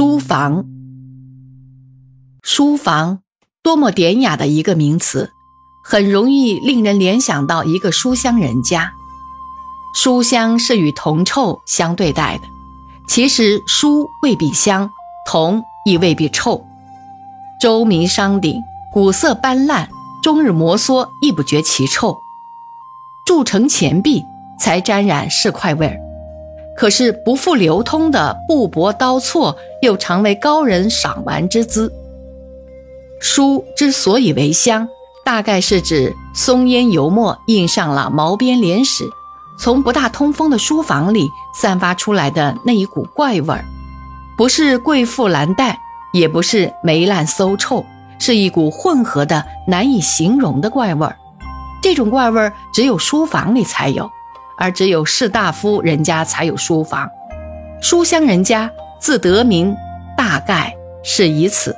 书房，书房，多么典雅的一个名词，很容易令人联想到一个书香人家。书香是与铜臭相对待的，其实书未必香，铜亦未必臭。周明商鼎，古色斑斓，终日摩挲亦不觉其臭。铸成钱币，才沾染市侩味儿。可是不复流通的布帛刀错，又成为高人赏玩之资。书之所以为香，大概是指松烟油墨印上了毛边连史，从不大通风的书房里散发出来的那一股怪味儿，不是贵妇蓝带，也不是霉烂馊臭，是一股混合的难以形容的怪味儿。这种怪味儿只有书房里才有。而只有士大夫人家才有书房，书香人家自得名，大概是以此。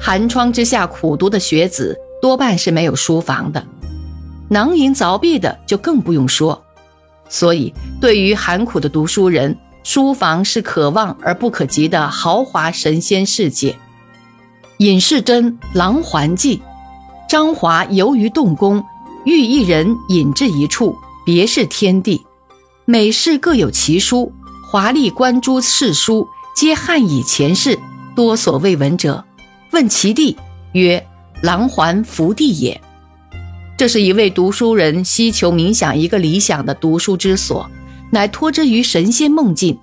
寒窗之下苦读的学子多半是没有书房的，囊萤凿壁的就更不用说。所以，对于寒苦的读书人，书房是可望而不可及的豪华神仙世界。尹世珍《琅环记》，张华游于洞宫，遇一人引至一处。别是天地，每世各有其书，华丽观诸世书，皆汉以前世，多所未闻者。问其地，曰：琅环福地也。这是一位读书人希求冥想一个理想的读书之所，乃托之于神仙梦境。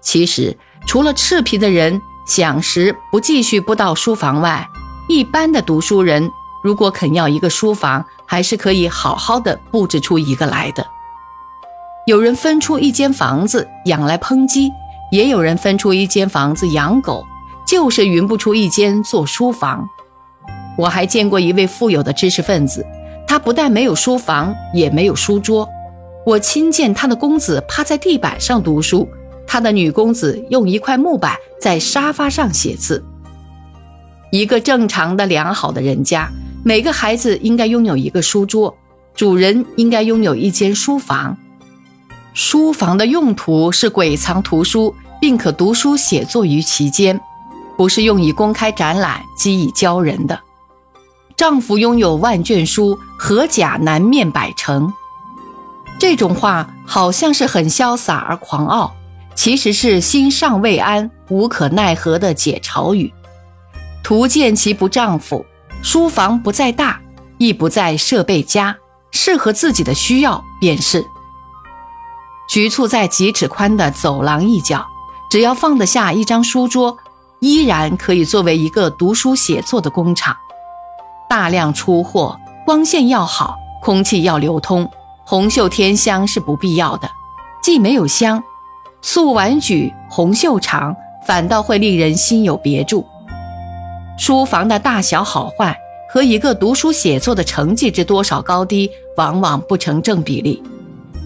其实，除了赤贫的人想时不继续不到书房外，一般的读书人。如果肯要一个书房，还是可以好好的布置出一个来的。有人分出一间房子养来烹鸡，也有人分出一间房子养狗，就是匀不出一间做书房。我还见过一位富有的知识分子，他不但没有书房，也没有书桌。我亲见他的公子趴在地板上读书，他的女公子用一块木板在沙发上写字。一个正常的良好的人家。每个孩子应该拥有一个书桌，主人应该拥有一间书房。书房的用途是鬼藏图书，并可读书写作于其间，不是用以公开展览、积以教人的。丈夫拥有万卷书，何甲难面百成？这种话好像是很潇洒而狂傲，其实是心尚未安、无可奈何的解嘲语。图见其不丈夫。书房不在大，亦不在设备佳，适合自己的需要便是。局促在几尺宽的走廊一角，只要放得下一张书桌，依然可以作为一个读书写作的工厂。大量出货，光线要好，空气要流通，红袖添香是不必要的。既没有香，素婉举红袖长，反倒会令人心有别注。书房的大小好坏和一个读书写作的成绩之多少高低，往往不成正比例。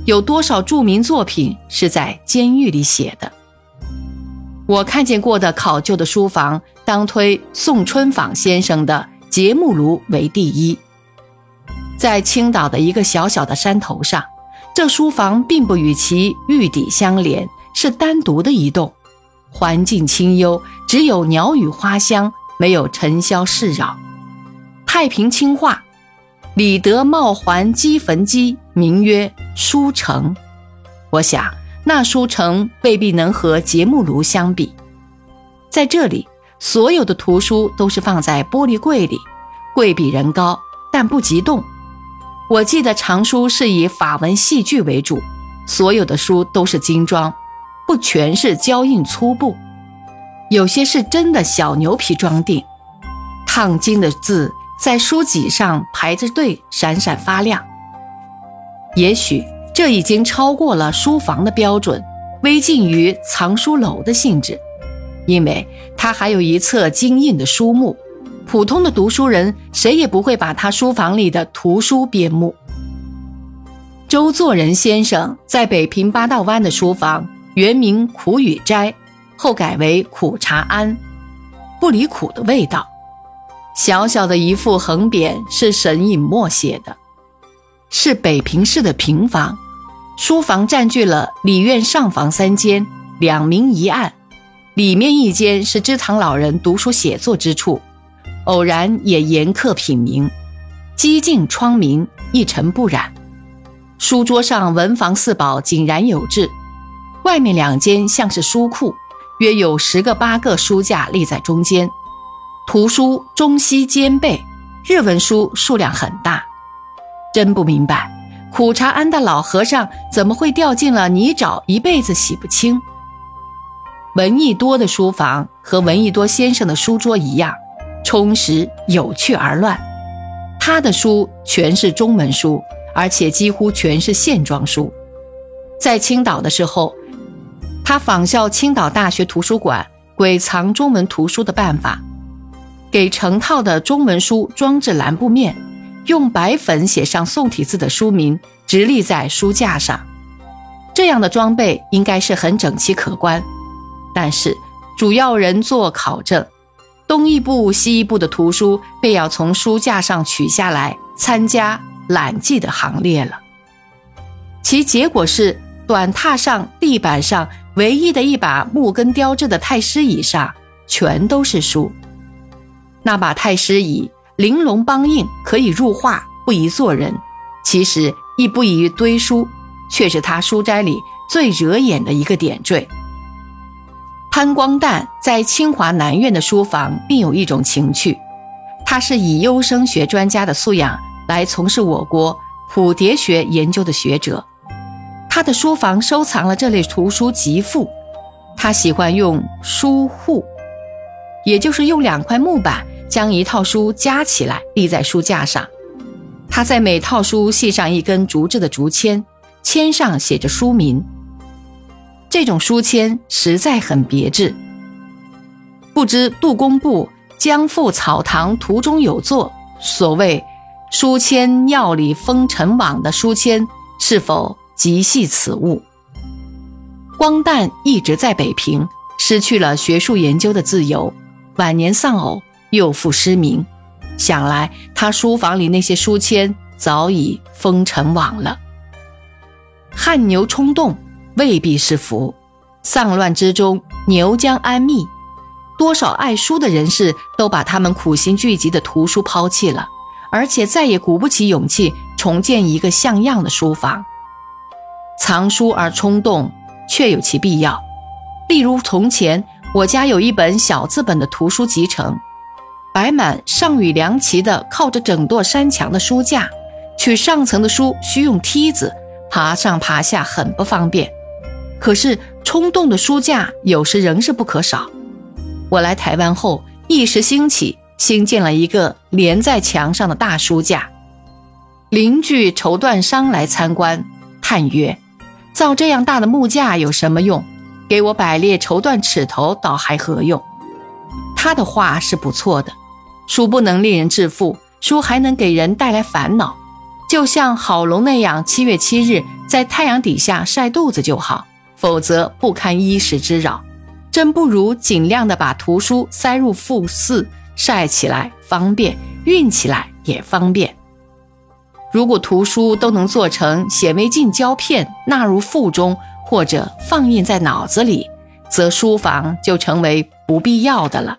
有多少著名作品是在监狱里写的？我看见过的考究的书房，当推宋春舫先生的节木炉为第一。在青岛的一个小小的山头上，这书房并不与其玉底相连，是单独的一栋，环境清幽，只有鸟语花香。没有尘嚣世扰，太平清化，李德茂还积坟基，名曰书城。我想那书城未必能和节目炉相比。在这里，所有的图书都是放在玻璃柜里，柜比人高，但不急动。我记得藏书是以法文戏剧为主，所有的书都是精装，不全是胶印粗布。有些是真的小牛皮装订，烫金的字在书脊上排着队，闪闪发亮。也许这已经超过了书房的标准，微近于藏书楼的性质，因为它还有一侧精印的书目，普通的读书人谁也不会把他书房里的图书编目。周作人先生在北平八道湾的书房，原名苦雨斋。后改为苦茶庵，不离苦的味道。小小的一副横匾是沈尹默写的，是北平市的平房。书房占据了里院上房三间，两明一暗。里面一间是知堂老人读书写作之处，偶然也严刻品茗，几净窗明，一尘不染。书桌上文房四宝井然有致，外面两间像是书库，约有十个八个书架立在中间，图书中西兼备，日文书数量很大。真不明白，苦茶庵的老和尚怎么会掉进了泥沼，一辈子洗不清。闻一多的书房和闻一多先生的书桌一样，充实、有趣而乱。他的书全是中文书。而且几乎全是线装书。在青岛的时候，他仿效青岛大学图书馆鬼藏中文图书的办法，给成套的中文书装置蓝布面，用白粉写上宋体字的书名，直立在书架上。这样的装备应该是很整齐可观。但是主要人做考证，东一部西一部的图书便要从书架上取下来参加。揽记的行列了，其结果是短榻上、地板上唯一的一把木根雕制的太师椅上全都是书。那把太师椅玲珑梆硬，可以入画，不宜坐人。其实亦不宜堆书，却是他书斋里最惹眼的一个点缀。潘光旦在清华南院的书房，另有一种情趣，他是以优生学专家的素养。来从事我国蝴蝶学研究的学者，他的书房收藏了这类图书极富。他喜欢用书户，也就是用两块木板将一套书夹起来立在书架上。他在每套书系上一根竹制的竹签，签上写着书名。这种书签实在很别致。不知杜工部将赴草堂途中有作，所谓。书签尿里封尘网的书签是否即系此物？光旦一直在北平，失去了学术研究的自由，晚年丧偶，又复失明。想来他书房里那些书签早已封尘网了。汗牛充栋未必是福，丧乱之中牛将安谧？多少爱书的人士都把他们苦心聚集的图书抛弃了。而且再也鼓不起勇气重建一个像样的书房。藏书而冲动，确有其必要。例如从前我家有一本小字本的图书集成，摆满上与梁齐的靠着整座山墙的书架，取上层的书需用梯子爬上爬下，很不方便。可是冲动的书架有时仍是不可少。我来台湾后一时兴起。新建了一个连在墙上的大书架，邻居绸缎商来参观，叹曰：“造这样大的木架有什么用？给我摆列绸缎尺头倒还何用？”他的话是不错的，书不能令人致富，书还能给人带来烦恼。就像郝龙那样，七月七日在太阳底下晒肚子就好，否则不堪衣食之扰。真不如尽量的把图书塞入腹室。晒起来方便，运起来也方便。如果图书都能做成显微镜胶片，纳入腹中或者放映在脑子里，则书房就成为不必要的了。